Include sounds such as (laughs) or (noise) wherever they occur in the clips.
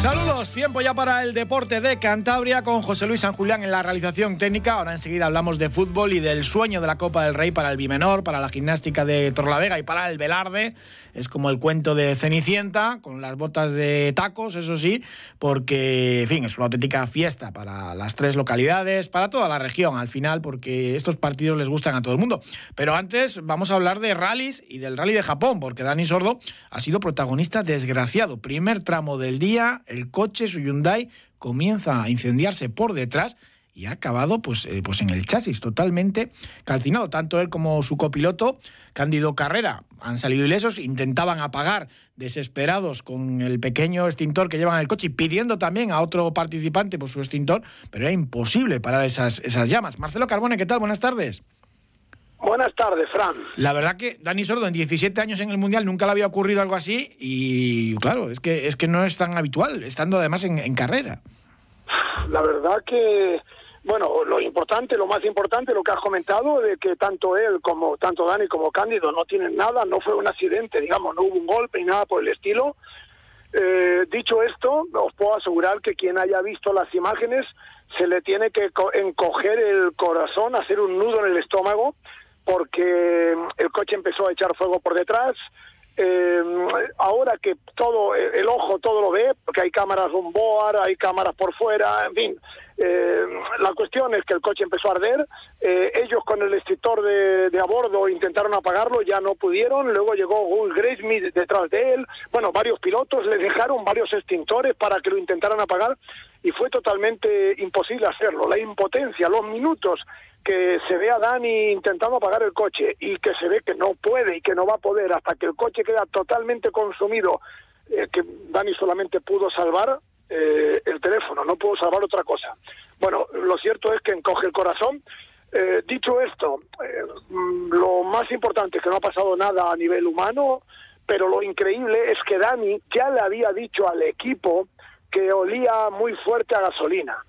Saludos, tiempo ya para el deporte de Cantabria con José Luis San Julián en la realización técnica. Ahora enseguida hablamos de fútbol y del sueño de la Copa del Rey para el Bimenor, para la gimnástica de Torlavega y para el Velarde. Es como el cuento de Cenicienta, con las botas de tacos, eso sí, porque, en fin, es una auténtica fiesta para las tres localidades, para toda la región al final, porque estos partidos les gustan a todo el mundo. Pero antes vamos a hablar de rallies y del rally de Japón, porque Dani Sordo ha sido protagonista desgraciado. Primer tramo del día, el coche, su Hyundai, comienza a incendiarse por detrás y ha acabado pues, eh, pues en el chasis, totalmente calcinado. Tanto él como su copiloto, Cándido Carrera, han salido ilesos, intentaban apagar desesperados con el pequeño extintor que llevan en el coche y pidiendo también a otro participante por su extintor, pero era imposible parar esas, esas llamas. Marcelo Carbone, ¿qué tal? Buenas tardes. Buenas tardes, Fran. La verdad que Dani Sordo en 17 años en el Mundial nunca le había ocurrido algo así y claro, es que, es que no es tan habitual, estando además en, en carrera. La verdad que bueno, lo importante, lo más importante, lo que has comentado, de que tanto él como tanto Dani como Cándido no tienen nada, no fue un accidente, digamos, no hubo un golpe ni nada por el estilo. Eh, dicho esto, os puedo asegurar que quien haya visto las imágenes se le tiene que encoger el corazón, hacer un nudo en el estómago, porque el coche empezó a echar fuego por detrás, eh, ahora que todo el ojo todo lo ve, porque hay cámaras board, hay cámaras por fuera, en fin. Eh, la cuestión es que el coche empezó a arder. Eh, ellos con el extintor de, de, a intentaron apagarlo, ya no pudieron. Luego llegó un Graysmith detrás de él. Bueno, varios pilotos le dejaron varios extintores para que lo intentaran apagar y fue totalmente imposible hacerlo. La impotencia, los minutos que se ve a Dani intentando apagar el coche y que se ve que no puede y que no va a poder hasta que el coche queda totalmente consumido, eh, que Dani solamente pudo salvar eh, el teléfono, no pudo salvar otra cosa. Bueno, lo cierto es que encoge el corazón. Eh, dicho esto, eh, lo más importante es que no ha pasado nada a nivel humano, pero lo increíble es que Dani ya le había dicho al equipo que olía muy fuerte a gasolina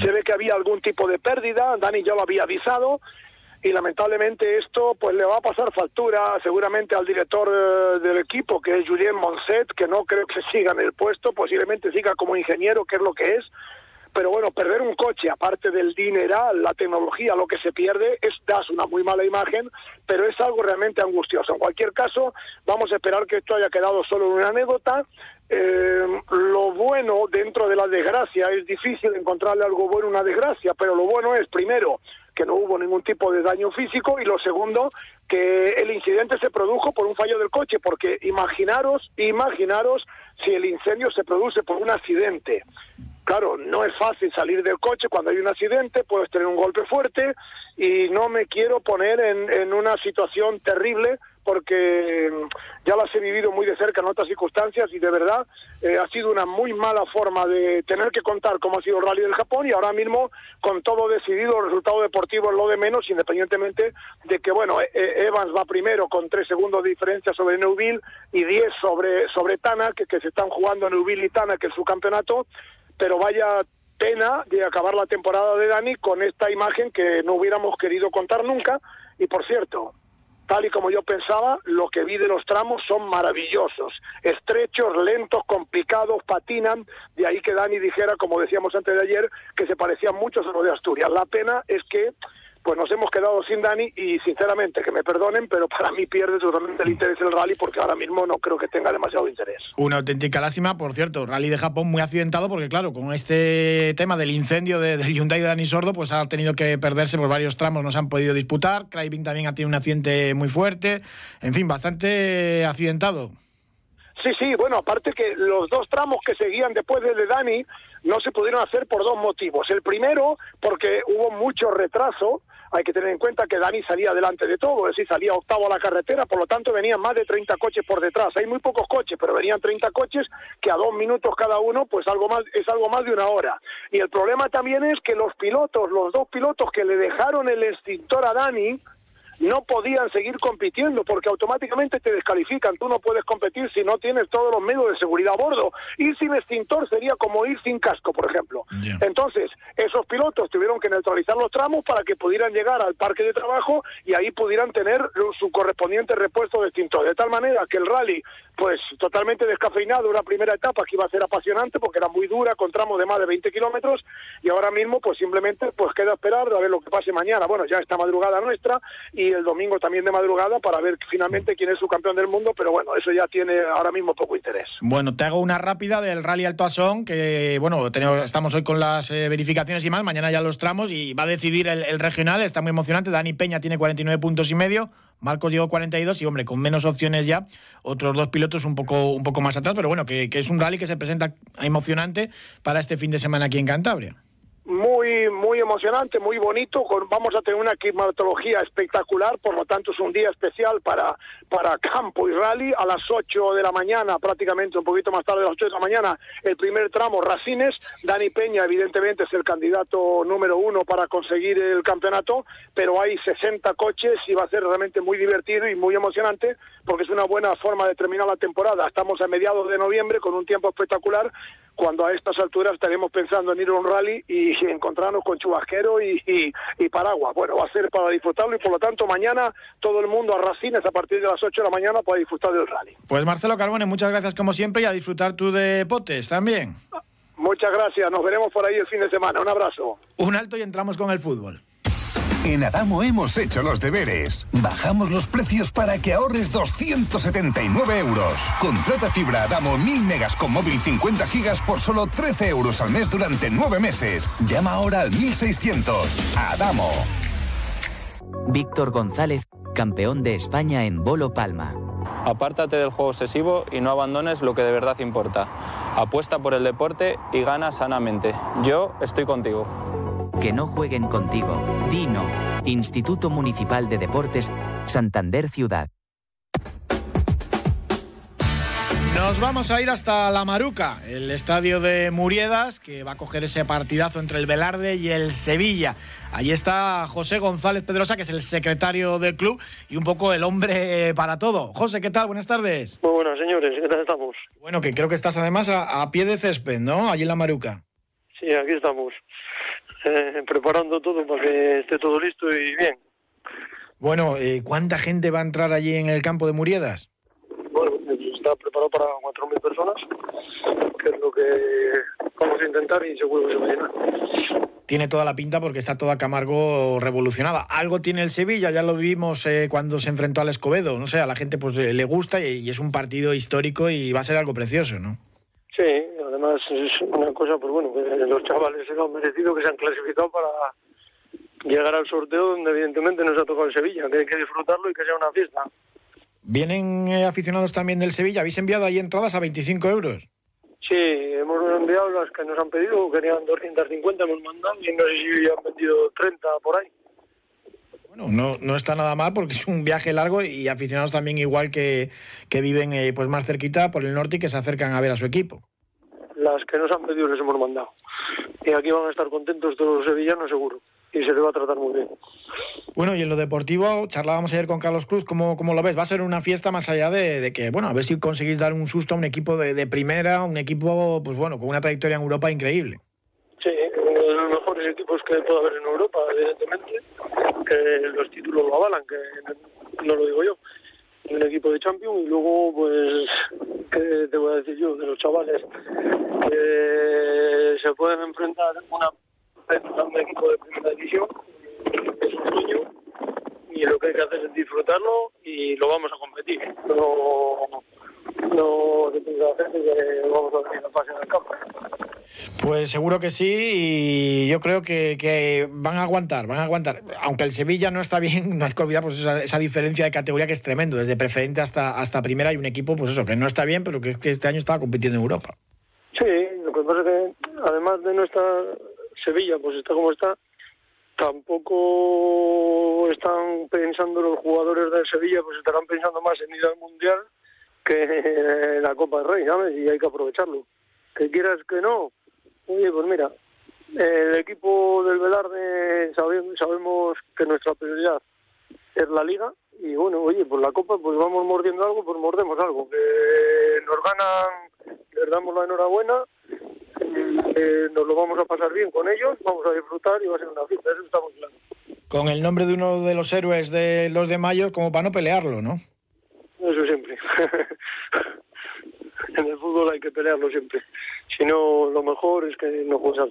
se ve que había algún tipo de pérdida, Dani ya lo había avisado y lamentablemente esto pues le va a pasar factura seguramente al director eh, del equipo que es Julien Monset, que no creo que (laughs) siga en el puesto, posiblemente siga como ingeniero, que es lo que es, pero bueno, perder un coche, aparte del dineral, la tecnología, lo que se pierde, es das una muy mala imagen, pero es algo realmente angustioso. En cualquier caso, vamos a esperar que esto haya quedado solo en una anécdota. Eh, lo bueno dentro de la desgracia es difícil encontrarle algo bueno una desgracia, pero lo bueno es, primero, que no hubo ningún tipo de daño físico y lo segundo, que el incidente se produjo por un fallo del coche, porque imaginaros, imaginaros si el incendio se produce por un accidente. Claro, no es fácil salir del coche cuando hay un accidente, puedes tener un golpe fuerte y no me quiero poner en, en una situación terrible porque mm, ya las he vivido muy de cerca en otras circunstancias y de verdad eh, ha sido una muy mala forma de tener que contar cómo ha sido el rally del Japón y ahora mismo con todo decidido el resultado deportivo es lo de menos independientemente de que bueno e-, e-, Evans va primero con tres segundos de diferencia sobre Neuville y diez sobre sobre Tana que, que se están jugando Neuville y Tana que es su campeonato pero vaya pena de acabar la temporada de Dani con esta imagen que no hubiéramos querido contar nunca. Y por cierto, tal y como yo pensaba, lo que vi de los tramos son maravillosos, estrechos, lentos, complicados, patinan, de ahí que Dani dijera, como decíamos antes de ayer, que se parecían mucho a lo de Asturias. La pena es que pues nos hemos quedado sin Dani y sinceramente que me perdonen, pero para mí pierde totalmente el interés el rally porque ahora mismo no creo que tenga demasiado interés. Una auténtica lástima, por cierto, rally de Japón muy accidentado porque claro, con este tema del incendio de, del Hyundai de Dani Sordo, pues ha tenido que perderse por varios tramos, no se han podido disputar, Craving también ha tenido un accidente muy fuerte, en fin, bastante accidentado. Sí, sí, bueno, aparte que los dos tramos que seguían después de Dani no se pudieron hacer por dos motivos. El primero, porque hubo mucho retraso, hay que tener en cuenta que Dani salía delante de todo, es decir, salía octavo a la carretera, por lo tanto venían más de 30 coches por detrás. Hay muy pocos coches, pero venían 30 coches que a dos minutos cada uno, pues algo más, es algo más de una hora. Y el problema también es que los pilotos, los dos pilotos que le dejaron el extintor a Dani, no podían seguir compitiendo porque automáticamente te descalifican. Tú no puedes competir si no tienes todos los medios de seguridad a bordo. Ir sin extintor sería como ir sin casco, por ejemplo. Entonces, esos pilotos tuvieron que neutralizar los tramos para que pudieran llegar al parque de trabajo y ahí pudieran tener su correspondiente repuesto de extintor. De tal manera que el rally, pues totalmente descafeinado, una primera etapa que iba a ser apasionante porque era muy dura, con tramos de más de 20 kilómetros y ahora mismo pues simplemente pues queda esperar a ver lo que pase mañana. Bueno, ya está madrugada nuestra y el domingo también de madrugada para ver finalmente quién es su campeón del mundo, pero bueno, eso ya tiene ahora mismo poco interés. Bueno, te hago una rápida del Rally Alto Asón, que bueno, tenemos, estamos hoy con las eh, verificaciones y más, mañana ya los tramos y va a decidir el, regional, está muy emocionante, Dani Peña tiene 49 puntos y medio, Marcos llegó 42 y, hombre, con menos opciones ya, otros dos pilotos un poco, un poco más atrás, pero bueno, que es un rally que se presenta emocionante para este fin de semana aquí en Cantabria muy muy emocionante, muy bonito. vamos a tener una climatología espectacular, por lo tanto es un día especial para, para campo y rally. A las 8 de la mañana, prácticamente un poquito más tarde, a las 8 de la mañana, el primer tramo Racines. Dani Peña, evidentemente, es el candidato número uno para conseguir el campeonato, pero hay 60 coches y va a ser realmente muy divertido y muy emocionante porque es una buena forma de terminar la temporada. Estamos a mediados de noviembre con un tiempo espectacular cuando a estas alturas estaremos pensando en ir a un rally y (laughs) encontrarnos con chubasquero y, y, paraguas. Bueno, va a ser para disfrutarlo y por lo tanto mañana todo el mundo a Racines a partir de las 8 de la mañana para disfrutar del rally. Pues Marcelo Carbone, muchas gracias como siempre y a disfrutar tú de potes también. Muchas gracias, nos veremos por ahí el fin de semana. Un abrazo. Un alto y entramos con el fútbol. En Adamo hemos hecho los deberes. Bajamos los precios para que ahorres 279 euros. Contrata fibra Adamo 1000 megas con móvil 50 gigas por solo 13 euros al mes durante 9 meses. Llama ahora al 1600. Adamo. Víctor González, campeón de España en Bolo Palma. Apártate del juego obsesivo y no abandones lo que de verdad importa. Apuesta por el deporte y gana sanamente. Yo estoy contigo. Que no jueguen contigo. Dino. Instituto Municipal de Deportes, Santander Ciudad. Nos vamos a ir hasta La Maruca, el estadio de Muriedas, que va a coger ese partidazo entre el Velarde y el Sevilla. Allí está José González Pedrosa, que es el secretario del club y un poco el hombre para todo. José, ¿qué tal? Buenas tardes. Muy buenas, señores. ¿Qué tal estamos? Bueno, que creo que estás además a, a pie de césped, ¿no? Allí en La Maruca. Sí, aquí estamos. Eh, preparando todo para que esté todo listo y bien. Bueno, eh, ¿cuánta gente va a entrar allí en el campo de Muriedas? Bueno, está preparado para 4.000 personas, que es lo que vamos a intentar y seguro que se va a llenar. Tiene toda la pinta porque está toda Camargo revolucionada. Algo tiene el Sevilla, ya lo vimos eh, cuando se enfrentó al Escobedo. No sé, a la gente pues le gusta y es un partido histórico y va a ser algo precioso, ¿no? Sí, además es una cosa, pues bueno, que los chavales se lo han merecido que se han clasificado para llegar al sorteo donde evidentemente nos ha tocado el Sevilla, que hay que disfrutarlo y que sea una fiesta. ¿Vienen eh, aficionados también del Sevilla? ¿Habéis enviado ahí entradas a 25 euros? Sí, hemos enviado las que nos han pedido, querían 250, hemos mandado y no sé si han vendido 30 por ahí. Bueno, no, no está nada mal porque es un viaje largo y aficionados también igual que, que viven eh, pues más cerquita por el norte y que se acercan a ver a su equipo. Las que nos han pedido les hemos mandado. Y aquí van a estar contentos todos los sevillanos seguro. Y se les va a tratar muy bien. Bueno, y en lo deportivo, charlábamos ayer con Carlos Cruz, ¿cómo, cómo lo ves? Va a ser una fiesta más allá de, que, bueno, a ver si conseguís dar un susto a un equipo de, de primera, un equipo, pues bueno, con una trayectoria en Europa increíble. Sí, uno de los mejores equipos que puede haber en Europa, evidentemente que los títulos lo avalan, que no lo digo yo. Un equipo de Champions y luego, pues, ¿qué te voy a decir yo? De los chavales se pueden enfrentar una, un equipo de primera división, es un sueño, y lo que hay que hacer es disfrutarlo y lo vamos a competir. No, no se piensa hacer que vamos a venir a fase en el campo. Pues seguro que sí y yo creo que, van a aguantar, van a aguantar. Aunque el Sevilla no está bien, (laughs) no hay que olvidar pues esa, diferencia de categoría que es tremendo. Desde preferente hasta, hasta primera hay un equipo, pues eso, que no está bien, pero que, que este año estaba compitiendo en Europa. Sí, lo que pasa es que además de no estar Sevilla, pues está como está, tampoco están pensando los jugadores del Sevilla, pues estarán pensando más en ir al Mundial que en la Copa del Rey, ¿sabes? Y hay que aprovecharlo. Que quieras que no, oye, pues mira, el equipo del Velarde sabemos, sabemos que nuestra prioridad es la Liga y bueno, oye, pues la Copa, pues vamos mordiendo algo, pues mordemos algo. Que nos ganan, les damos la enhorabuena eh, nos lo vamos a pasar bien con ellos, vamos a disfrutar y va a ser una fiesta, eso está muy claro. Con el nombre de uno de los héroes de los de mayo, como para no pelearlo, ¿no? Eso siempre. (laughs) en el fútbol hay que pelearlo siempre. Si no, lo mejor es que no juegues al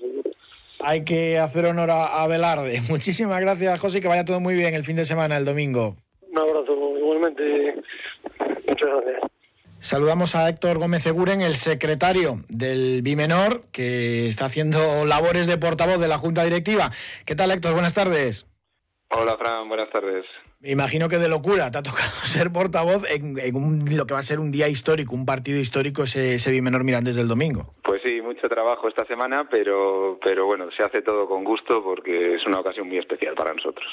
Hay que hacer honor a, a Velarde. (laughs) Muchísimas gracias, José, que vaya todo muy bien el fin de semana, el domingo. Un abrazo, igualmente. Muchas gracias. Saludamos a Héctor Gómez Eguren, el secretario del Bimenor, que está haciendo labores de portavoz de la Junta Directiva. ¿Qué tal, Héctor? Buenas tardes. Hola, Fran. Buenas tardes. Me imagino que de locura te ha tocado (laughs) ser portavoz en, lo que va a ser un día histórico, un partido histórico, ese, ese Bimenor Mirandes del domingo. Pues sí, mucho trabajo esta semana, pero, pero bueno, se hace todo con gusto porque es una ocasión muy especial para nosotros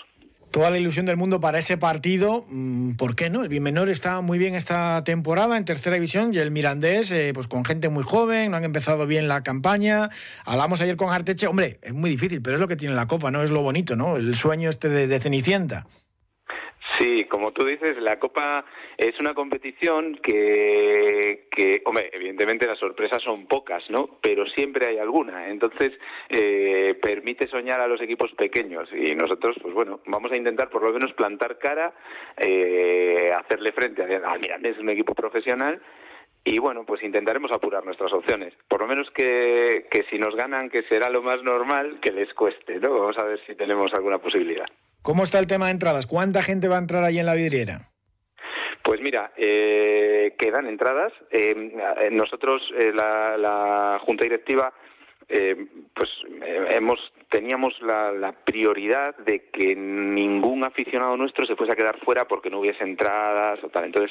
toda la ilusión del mundo para ese partido. Mm, ¿Por qué no? El Bimenor está muy bien esta temporada en tercera división y el Mirandés, eh, pues con gente muy joven, no han empezado bien la campaña. Hablamos ayer con Arteche, hombre, es muy difícil, pero es lo que tiene la Copa, ¿no? Es lo bonito, ¿no? El sueño este de Cenicienta. Sí, como tú dices, la Copa es una competición que, que, hombre, evidentemente las sorpresas son pocas, ¿no? Pero siempre hay alguna. Entonces, eh, permite soñar a los equipos pequeños y nosotros, pues bueno, vamos a intentar por lo menos plantar cara, eh, hacerle frente a, Mirandés, es un equipo profesional, y bueno, pues intentaremos apurar nuestras opciones. Por lo menos que, que si nos ganan, que será lo más normal, que les cueste, ¿no? Vamos a ver si tenemos alguna posibilidad. ¿Cómo está el tema de entradas? ¿Cuánta gente va a entrar ahí en la vidriera? Pues mira, eh, quedan entradas. Eh, nosotros, eh, la, Junta Directiva, pues hemos teníamos la, prioridad de que ningún aficionado nuestro se fuese a quedar fuera porque no hubiese entradas o tal. Entonces,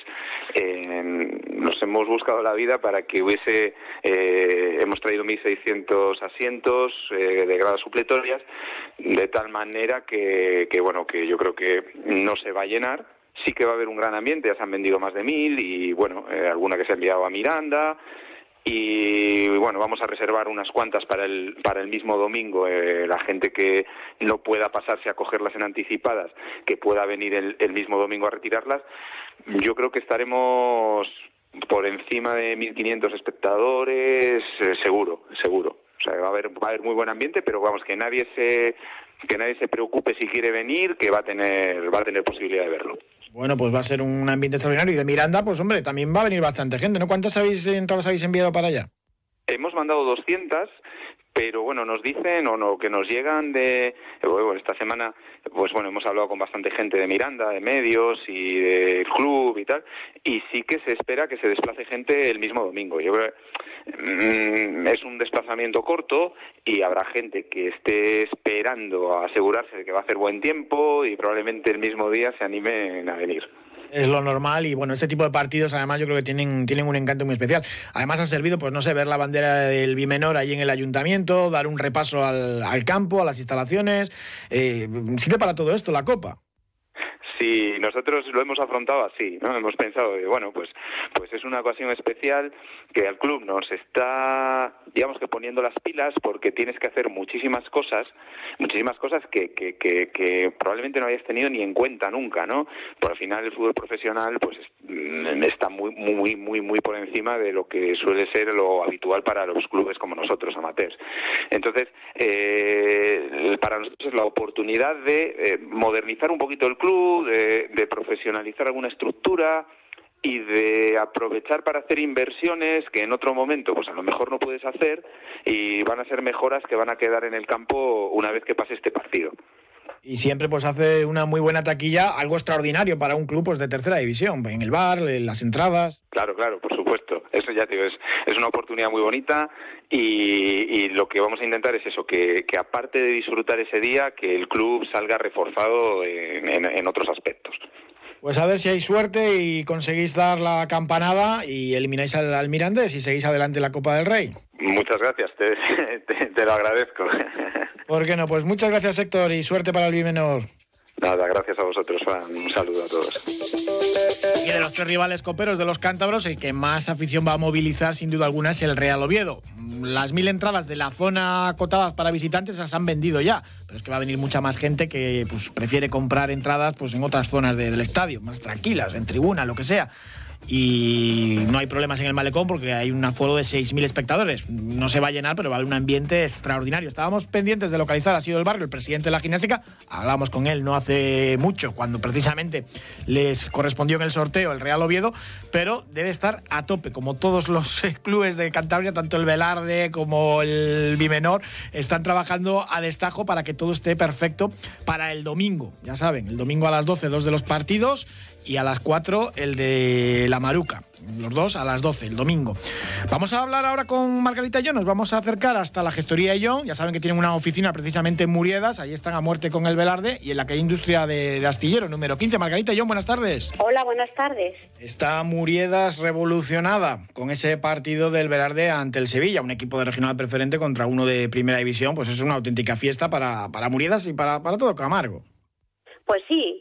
nos hemos buscado la vida para que hubiese, hemos traído 1.600 asientos de gradas supletorias, de tal manera que, que, bueno, que yo creo que no se va a llenar sí que va a haber un gran ambiente, ya se han vendido más de mil y bueno, eh, alguna que se ha enviado a Miranda y bueno, vamos a reservar unas cuantas para el, para el mismo domingo, eh, la gente que no pueda pasarse a cogerlas en anticipadas, que pueda venir el, mismo domingo a retirarlas. Yo creo que estaremos por encima de 1.500 espectadores, eh, seguro, seguro. O sea, va a haber va a haber muy buen ambiente, pero vamos que nadie se que nadie se preocupe si quiere venir, que va a tener va a tener posibilidad de verlo. Bueno, pues va a ser un ambiente extraordinario. Y de Miranda, pues hombre, también va a venir bastante gente, ¿no? ¿Cuántas habéis entradas habéis enviado para allá? Hemos mandado 200 pero bueno, nos dicen o no, que nos llegan de, esta semana, pues bueno, hemos hablado con bastante gente de Miranda, de medios y del club y tal, y sí que se espera que se desplace gente el mismo domingo. Yo creo mm, es un desplazamiento corto y habrá gente que esté esperando a asegurarse de que va a hacer buen tiempo y probablemente el mismo día se animen a venir es lo normal y bueno, este tipo de partidos además yo creo que tienen, tienen un encanto muy especial. Además ha servido, pues no sé, ver la bandera del Bimenor ahí en el ayuntamiento, dar un repaso al, al campo, a las instalaciones. Eh, sirve para todo esto la Copa. Sí, nosotros lo hemos afrontado así, ¿no? Hemos pensado, bueno, pues, pues es una ocasión especial que al club nos está, digamos que poniendo las pilas porque tienes que hacer muchísimas cosas, muchísimas cosas que, que, que, probablemente no hayas tenido ni en cuenta nunca, ¿no? Por al final el fútbol profesional, pues mm, está muy, muy, muy, muy por encima de lo que suele ser lo habitual para los clubes como nosotros, amateurs. Entonces, eh, para nosotros es la oportunidad de eh, modernizar un poquito el club, de, profesionalizar alguna estructura y de aprovechar para hacer inversiones que en otro momento pues a lo mejor no puedes hacer y van a ser mejoras que van a quedar en el campo una vez que pase este partido. Y siempre pues hace una muy buena taquilla, algo extraordinario para un club pues, de tercera división, en el bar, en las entradas. Claro, claro, por supuesto. Eso ya digo, es, es una oportunidad muy bonita y, lo que vamos a intentar es eso, que, que, aparte de disfrutar ese día, que el club salga reforzado en, otros aspectos. Pues a ver si hay suerte y conseguís dar la campanada y elimináis al, al Mirandés y seguís adelante la Copa del Rey. Muchas gracias, te, (laughs) lo agradezco. (laughs) ¿Por qué no? Pues muchas gracias Héctor y suerte para el Bimenor. Nada, gracias a vosotros, Un saludo a todos. Y de los tres rivales coperos de los cántabros, el que más afición va a movilizar sin duda alguna es el Real Oviedo. Las mil entradas de la zona acotadas para visitantes las han vendido ya, pero es que va a venir mucha más gente que pues, prefiere comprar entradas pues, en otras zonas del estadio, más tranquilas, en tribuna, lo que sea y no hay problemas en el malecón porque hay un aforo de 6.000 espectadores. No se va a llenar, pero va a haber un ambiente extraordinario. Estábamos pendientes de localizar ha sido el barrio el presidente de la gimnástica. Hablamos con él no hace mucho, cuando precisamente les correspondió en el sorteo el Real Oviedo, pero debe estar a tope, como todos los (laughs) clubes de Cantabria, tanto el Velarde como el Bimenor, están trabajando a destajo para que todo esté perfecto para el domingo. Ya saben, el domingo a las 12, dos de los partidos y a las 4 el de La Maruca. Los dos a las 12, el domingo. Vamos a hablar ahora con Margarita y yo. Nos vamos a acercar hasta la gestoría de John. Ya saben que tienen una oficina precisamente en Muriedas. Ahí están a muerte con el Velarde y en la que hay industria de, astillero número 15. Margarita y John, buenas tardes. Hola, buenas tardes. Está Muriedas revolucionada con ese partido del Velarde ante el Sevilla, un equipo de regional preferente contra uno de primera división. Pues es una auténtica fiesta para, para Muriedas y para, para todo Camargo. Pues sí,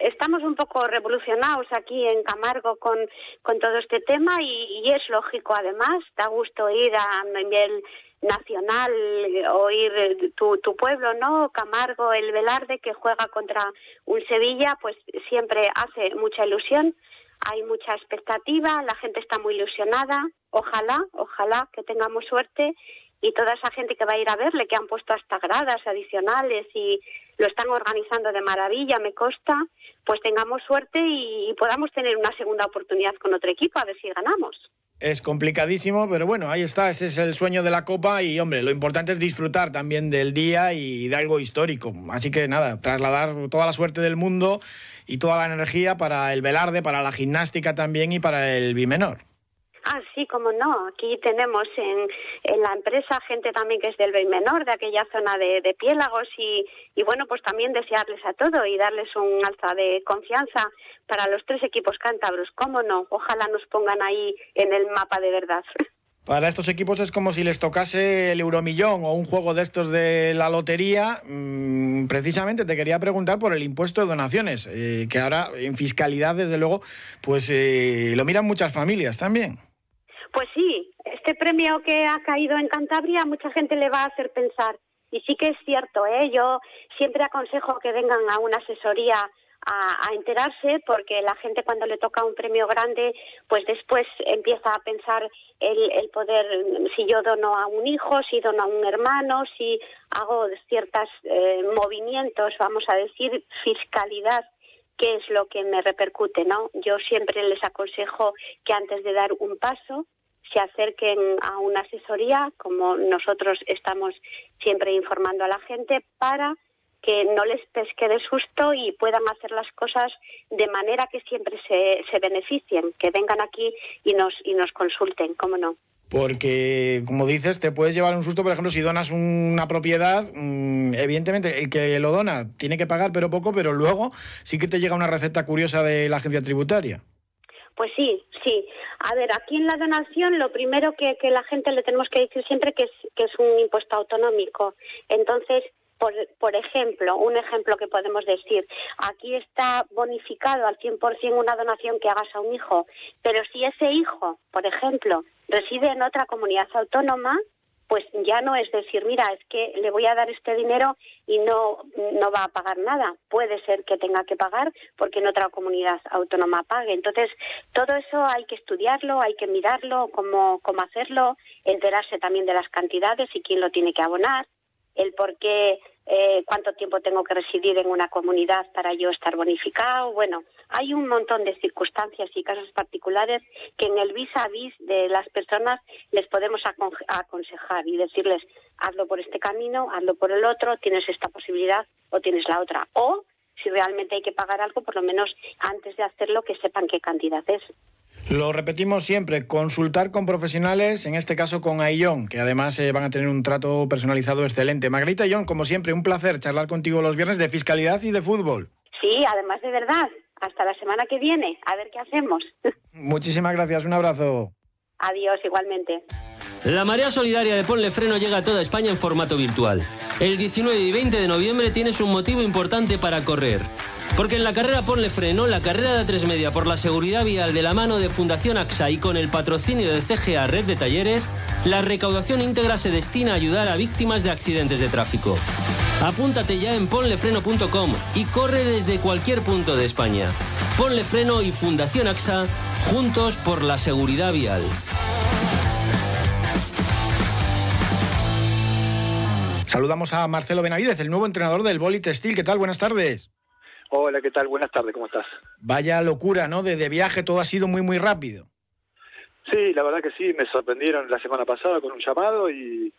estamos un poco revolucionados aquí en Camargo con, con todo este tema y, es lógico además, da gusto ir a nivel nacional, oír eh, tu, tu pueblo, ¿no? Camargo, el Velarde que juega contra un Sevilla, pues siempre hace mucha ilusión, hay mucha expectativa, la gente está muy ilusionada, ojalá, ojalá que tengamos suerte y toda esa gente que va a ir a verle, que han puesto hasta gradas adicionales y lo están organizando de maravilla, me consta, pues tengamos suerte y, podamos tener una segunda oportunidad con otro equipo, a ver si ganamos. Es complicadísimo, pero bueno, ahí está, ese es el sueño de la Copa y, hombre, lo importante es disfrutar también del día y de algo histórico. Así que nada, trasladar toda la suerte del mundo y toda la energía para el Velarde, para la gimnástica también y para el Bimenor. Ah, sí, como no. Aquí tenemos en, en la empresa gente también que es del Bay Menor, de aquella zona de, de Piélagos, y, y bueno, pues también desearles a todo y darles un alza de confianza para los tres equipos cántabros. ¿Cómo no? Ojalá nos pongan ahí en el mapa de verdad. (laughs) Para estos equipos es como si les tocase el euromillón o un juego de estos de la lotería. Mm, precisamente te quería preguntar por el impuesto de donaciones, eh, que ahora en fiscalidad, desde luego, pues eh, lo miran muchas familias también. Pues sí, este premio que ha caído en Cantabria mucha gente le va a hacer pensar. Y sí que es cierto, ¿eh? yo siempre aconsejo que vengan a una asesoría a, enterarse porque la gente cuando le toca un premio grande pues después empieza a pensar el, el poder si yo dono a un hijo si dono a un hermano si hago ciertos eh, movimientos vamos a decir fiscalidad qué es lo que me repercute no yo siempre les aconsejo que antes de dar un paso se acerquen a una asesoría, como nosotros estamos siempre informando a la gente, para que no les pesque de susto y puedan hacer las cosas de manera que siempre se, se beneficien, que vengan aquí y nos, y nos consulten, ¿cómo no? Porque, como dices, te puedes llevar un susto, por ejemplo, si donas una propiedad, mm, evidentemente el que lo dona tiene que pagar, pero poco, pero luego sí que te llega una receta curiosa de la agencia tributaria. Pues sí, sí. A ver, aquí en la donación lo primero que, que la gente le tenemos que decir siempre que es, que es un impuesto autonómico. Entonces, por, por, ejemplo, un ejemplo que podemos decir, aquí está bonificado al 100% una donación que hagas a un hijo, pero si ese hijo, por ejemplo, reside en otra comunidad autónoma, pues ya no es decir, mira, es que le voy a dar este dinero y no, no va a pagar nada. Puede ser que tenga que pagar porque en otra comunidad autónoma pague. Entonces, todo eso hay que estudiarlo, hay que mirarlo, cómo, cómo hacerlo, enterarse también de las cantidades y quién lo tiene que abonar, el por qué eh, cuánto tiempo tengo que residir en una comunidad para yo estar bonificado. Bueno, hay un montón de circunstancias y casos particulares que en el vis a vis de las personas les podemos aconsejar y decirles, hazlo por este camino, hazlo por el otro, tienes esta posibilidad o tienes la otra. O si realmente hay que pagar algo, por lo menos antes de hacerlo, que sepan qué cantidad es. Lo repetimos siempre, consultar con profesionales, en este caso con Ayón, que además eh, van a tener un trato personalizado excelente. Margarita Ayón, como siempre, un placer charlar contigo los viernes de fiscalidad y de fútbol. Sí, además de verdad. Hasta la semana que viene, a ver qué hacemos. (laughs) Muchísimas gracias, un abrazo. Adiós, igualmente. La marea solidaria de Ponle Freno llega a toda España en formato virtual. El 19 y 20 de noviembre tienes un motivo importante para correr. Porque en la carrera Ponle Freno, la carrera de A3 Media por la seguridad vial de la mano de Fundación AXA y con el patrocinio de CGA Red de Talleres, la recaudación íntegra se destina a ayudar a víctimas de accidentes de tráfico. Apúntate ya en ponlefreno.com y corre desde cualquier punto de España. Ponle Freno y Fundación AXA, juntos por la seguridad vial. Saludamos a Marcelo Benavidez, el nuevo entrenador del Boli Textil. ¿Qué tal? Buenas tardes. Hola, ¿qué tal? Buenas tardes, ¿cómo estás? Vaya locura, ¿no? De, viaje todo ha sido muy, muy rápido. Sí, la verdad que sí, me sorprendieron la semana pasada con un llamado y,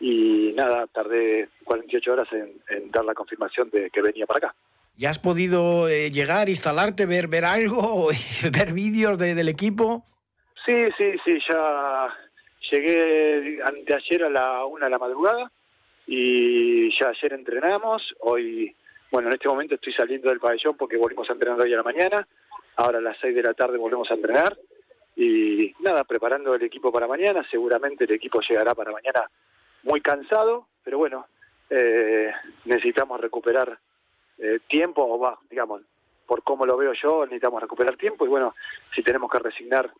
y nada, tardé 48 horas en, en, dar la confirmación de que venía para acá. ¿Ya has podido eh, llegar, instalarte, ver, ver algo, (laughs) ver vídeos de, del equipo? Sí, sí, sí, ya llegué anteayer a la una de la madrugada y ya ayer entrenamos, hoy, bueno, en este momento estoy saliendo del pabellón porque volvimos a entrenar hoy a la mañana, ahora a las seis de la tarde volvemos a entrenar. Y nada, preparando el equipo para mañana, seguramente el equipo llegará para mañana muy cansado, pero bueno, eh, necesitamos recuperar eh, tiempo, o va, digamos, por cómo lo veo yo, necesitamos recuperar tiempo y bueno, si tenemos que resignar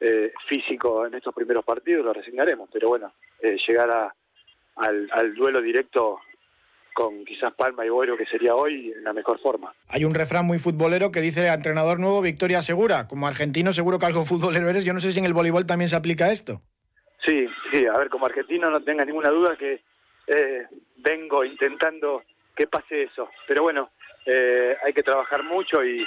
eh, físico en estos primeros partidos, lo resignaremos, pero bueno, eh, llegar a al, al duelo directo con quizás Palma y Boiro, que sería hoy la mejor forma. Hay un refrán muy futbolero que dice entrenador nuevo, victoria segura. Como argentino seguro que algo futbolero eres. Yo no sé si en el voleibol también se aplica esto. Sí, sí, a ver, como argentino no tenga ninguna duda que eh, vengo intentando que pase eso. Pero bueno, eh, hay que trabajar mucho y,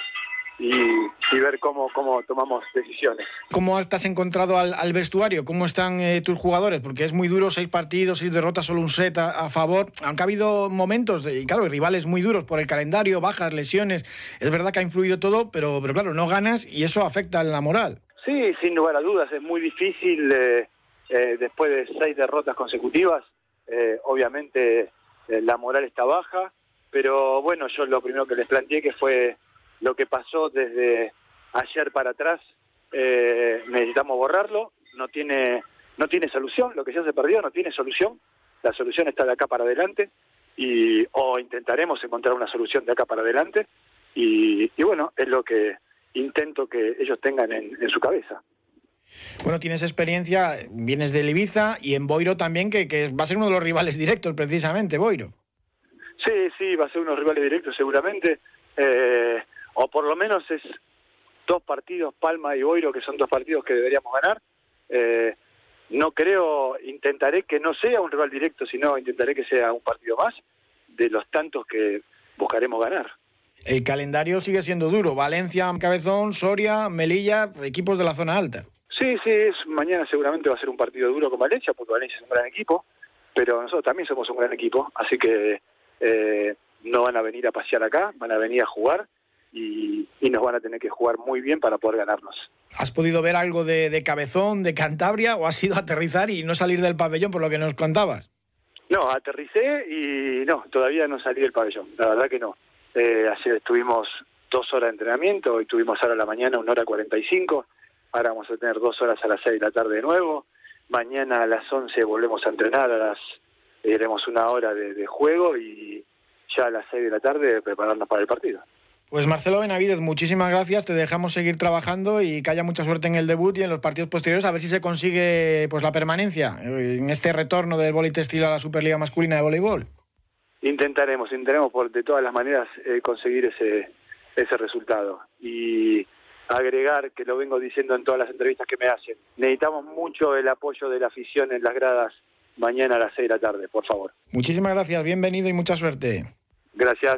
y, y, ver cómo, cómo tomamos decisiones. ¿Cómo te has encontrado al, al vestuario? ¿Cómo están eh, tus jugadores? Porque es muy duro, seis partidos, seis derrotas, solo un set a, a favor. Aunque ha habido momentos, de, y claro, rivales muy duros por el calendario, bajas, lesiones. Es verdad que ha influido todo, pero, pero claro, no ganas y eso afecta a la moral. Sí, sin lugar a dudas, es muy difícil eh, eh, después de seis derrotas consecutivas. Eh, obviamente la moral está baja, pero bueno, yo lo primero que les planteé que fue lo que pasó desde ayer para atrás eh, necesitamos borrarlo no tiene no tiene solución lo que ya se perdió no tiene solución la solución está de acá para adelante y o intentaremos encontrar una solución de acá para adelante y, y bueno es lo que intento que ellos tengan en, en, su cabeza bueno, tienes experiencia, vienes de Ibiza y en Boiro también, que, que va a ser uno de los rivales directos precisamente, Boiro. Sí, sí, va a ser uno de los rivales directos seguramente. Eh, o por lo menos es dos partidos, Palma y Boiro, que son dos partidos que deberíamos ganar. Eh, no creo, intentaré que no sea un rival directo, sino intentaré que sea un partido más de los tantos que buscaremos ganar. El calendario sigue siendo duro. Valencia, Cabezón, Soria, Melilla, equipos de la zona alta. Sí, sí, es, mañana seguramente va a ser un partido duro con Valencia, porque Valencia es un gran equipo, pero nosotros también somos un gran equipo, así que eh, no van a venir a pasear acá, van a venir a jugar y, y, nos van a tener que jugar muy bien para poder ganarnos. ¿Has podido ver algo de, de, Cabezón, de Cantabria, o has sido aterrizar y no salir del pabellón por lo que nos contabas? No, aterricé y no, todavía no salí del pabellón, la verdad que no. Eh, ayer estuvimos dos horas de entrenamiento, hoy tuvimos ahora a la mañana una hora cuarenta y cinco, ahora vamos a tener dos horas a las seis de la tarde de nuevo, mañana a las once volvemos a entrenar, a las iremos una hora de, de juego y ya a las seis de la tarde prepararnos para el partido. Pues Marcelo Benavides, muchísimas gracias. Te dejamos seguir trabajando y que haya mucha suerte en el debut y en los partidos posteriores. A ver si se consigue pues la permanencia en este retorno del boli textil a la Superliga masculina de voleibol. Intentaremos, intentaremos por de todas las maneras eh, conseguir ese ese resultado y agregar que lo vengo diciendo en todas las entrevistas que me hacen. Necesitamos mucho el apoyo de la afición en las gradas mañana a las 6 de la tarde, por favor. Muchísimas gracias, bienvenido y mucha suerte. Gracias.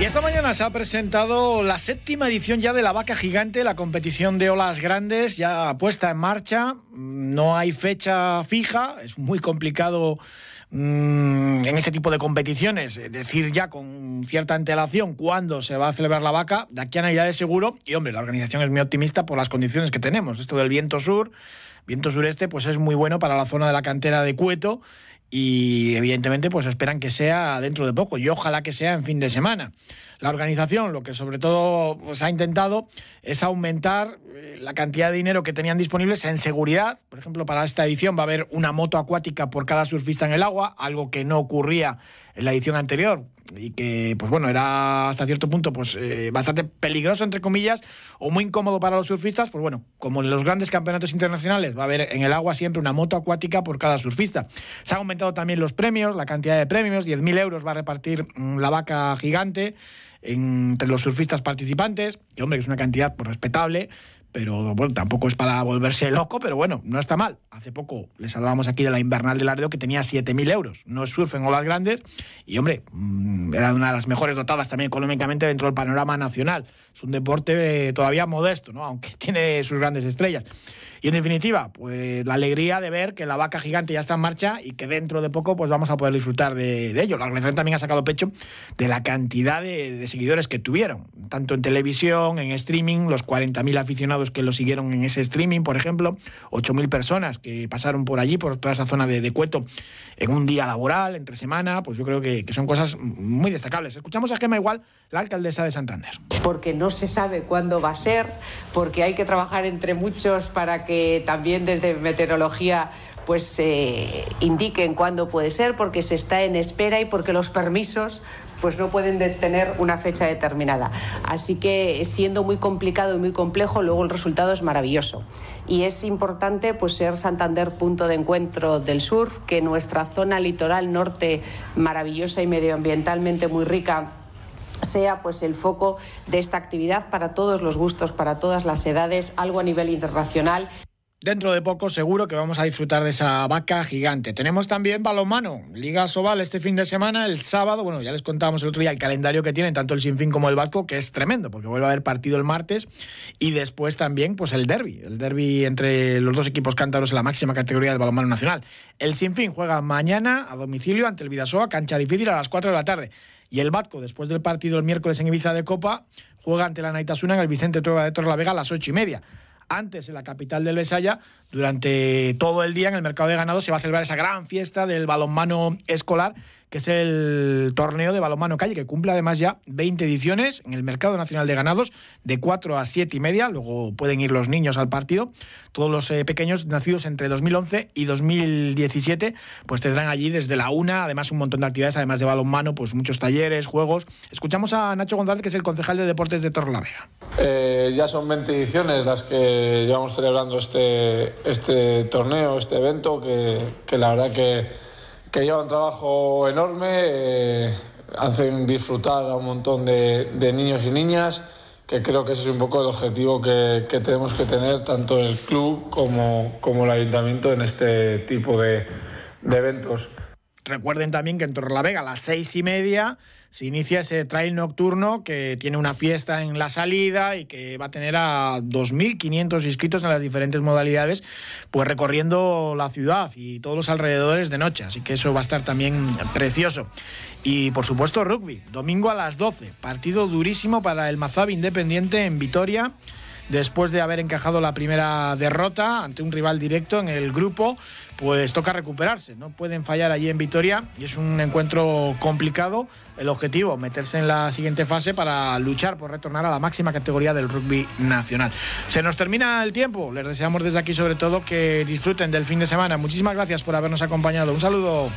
Y esta mañana se ha presentado la séptima edición ya de la Vaca Gigante, la competición de olas grandes, ya puesta en marcha. No hay fecha fija, es muy complicado mm, en este tipo de competiciones, decir ya con cierta antelación cuándo se va a celebrar la vaca, de aquí a Navidad seguro, y hombre, la organización es muy optimista por las condiciones que tenemos. Esto del viento sur, viento sureste, pues es muy bueno para la zona de la cantera de Cueto y evidentemente pues esperan que sea dentro de poco y ojalá que sea en fin de semana. La organización lo que sobre todo pues, ha intentado es aumentar eh, la cantidad de dinero que tenían disponibles en seguridad. Por ejemplo, para esta edición va a haber una moto acuática por cada surfista en el agua, algo que no ocurría en la edición anterior y que, pues bueno, era hasta cierto punto pues eh, bastante peligroso, entre comillas, o muy incómodo para los surfistas, pues bueno, como en los grandes campeonatos internacionales va a haber en el agua siempre una moto acuática por cada surfista. Se han aumentado también los premios, la cantidad de premios, 10.000 euros va a repartir mm, la vaca gigante entre los surfistas participantes, y hombre, que es una cantidad pues, respetable, pero bueno, tampoco es para volverse loco, pero bueno, no está mal. Hace poco les hablábamos aquí de la invernal de Laredo que tenía 7.000 euros. No surf en olas grandes y, hombre, mm, era una de las mejores dotadas también económicamente dentro del panorama nacional. Es un deporte todavía modesto, ¿no? aunque (laughs) tiene sus grandes estrellas. Y en definitiva, pues la alegría de ver que la vaca gigante ya está en marcha y que dentro de poco pues vamos a poder disfrutar de, ello. La organización también ha sacado pecho de la cantidad de, seguidores que tuvieron, tanto en televisión, en streaming, los 40.000 aficionados que lo siguieron en ese streaming, por ejemplo, 8.000 personas que pasaron por allí, por toda esa zona de, Cueto, en un día laboral, entre semana, pues yo creo que, que son cosas muy destacables. Escuchamos a Gema Igual, la alcaldesa de Santander. Porque no se sabe cuándo va a ser, porque hay que trabajar entre muchos para que también desde meteorología pues eh, indiquen cuándo puede ser, porque se está en espera y porque los permisos pues no pueden tener una fecha determinada. Así que siendo muy complicado y muy complejo, luego el resultado es maravilloso. Y es importante pues ser Santander punto de encuentro del surf, que nuestra zona litoral norte maravillosa y medioambientalmente muy rica sea pues el foco de esta actividad para todos los gustos, para todas las edades, algo a nivel internacional. Dentro de poco seguro que vamos a disfrutar de esa vaca gigante. Tenemos también balonmano, Liga Sobal este fin de semana, el sábado, bueno, ya les contábamos el otro día el calendario que tienen tanto el Sinfín como el Vasco, que es tremendo, porque vuelve a haber partido el martes y después también pues el derby, el derby entre los dos equipos cántaros en la máxima categoría del balonmano nacional. El Sinfín juega mañana a domicilio ante el Vidasoa, cancha difícil a las 4 de la tarde. Y el Batco, después del partido el miércoles en Ibiza de Copa, juega ante la Naitasuna en el Vicente Trueba de Torlavega a las ocho y media. Antes, en la capital del Besaya, durante todo el día en el mercado de ganado se va a celebrar esa gran fiesta del balonmano escolar que es el torneo de balonmano calle, que cumple además ya 20 ediciones en el Mercado Nacional de Ganados, de 4 a 7 y media. Luego pueden ir los niños al partido. Todos los eh, pequeños nacidos entre 2011 y 2017, pues tendrán allí desde la una, además un montón de actividades, además de balonmano, pues muchos talleres, juegos. Escuchamos a Nacho González, que es el concejal de deportes de Torrelavega. Eh, ya son 20 ediciones las que llevamos celebrando este, este torneo, este evento, que, que la verdad que que lleva un trabajo enorme, eh, hacen disfrutar a un montón de, niños y niñas, que creo que ese es un poco el objetivo que, tenemos que tener tanto el club como, como el ayuntamiento en este tipo de, de eventos. Recuerden también que en Torrelavega a las seis y media se inicia ese trail nocturno que tiene una fiesta en la salida y que va a tener a 2.500 inscritos en las diferentes modalidades, pues recorriendo la ciudad y todos los alrededores de noche. Así que eso va a estar también precioso. Y por supuesto rugby, domingo a las 12, partido durísimo para el Mazab Independiente en Vitoria después de haber encajado la primera derrota ante un rival directo en el grupo, pues toca recuperarse. No pueden fallar allí en Vitoria y es un encuentro complicado el objetivo, meterse en la siguiente fase para luchar por retornar a la máxima categoría del rugby nacional. Se nos termina el tiempo, les deseamos desde aquí sobre todo que disfruten del fin de semana. Muchísimas gracias por habernos acompañado. Un saludo.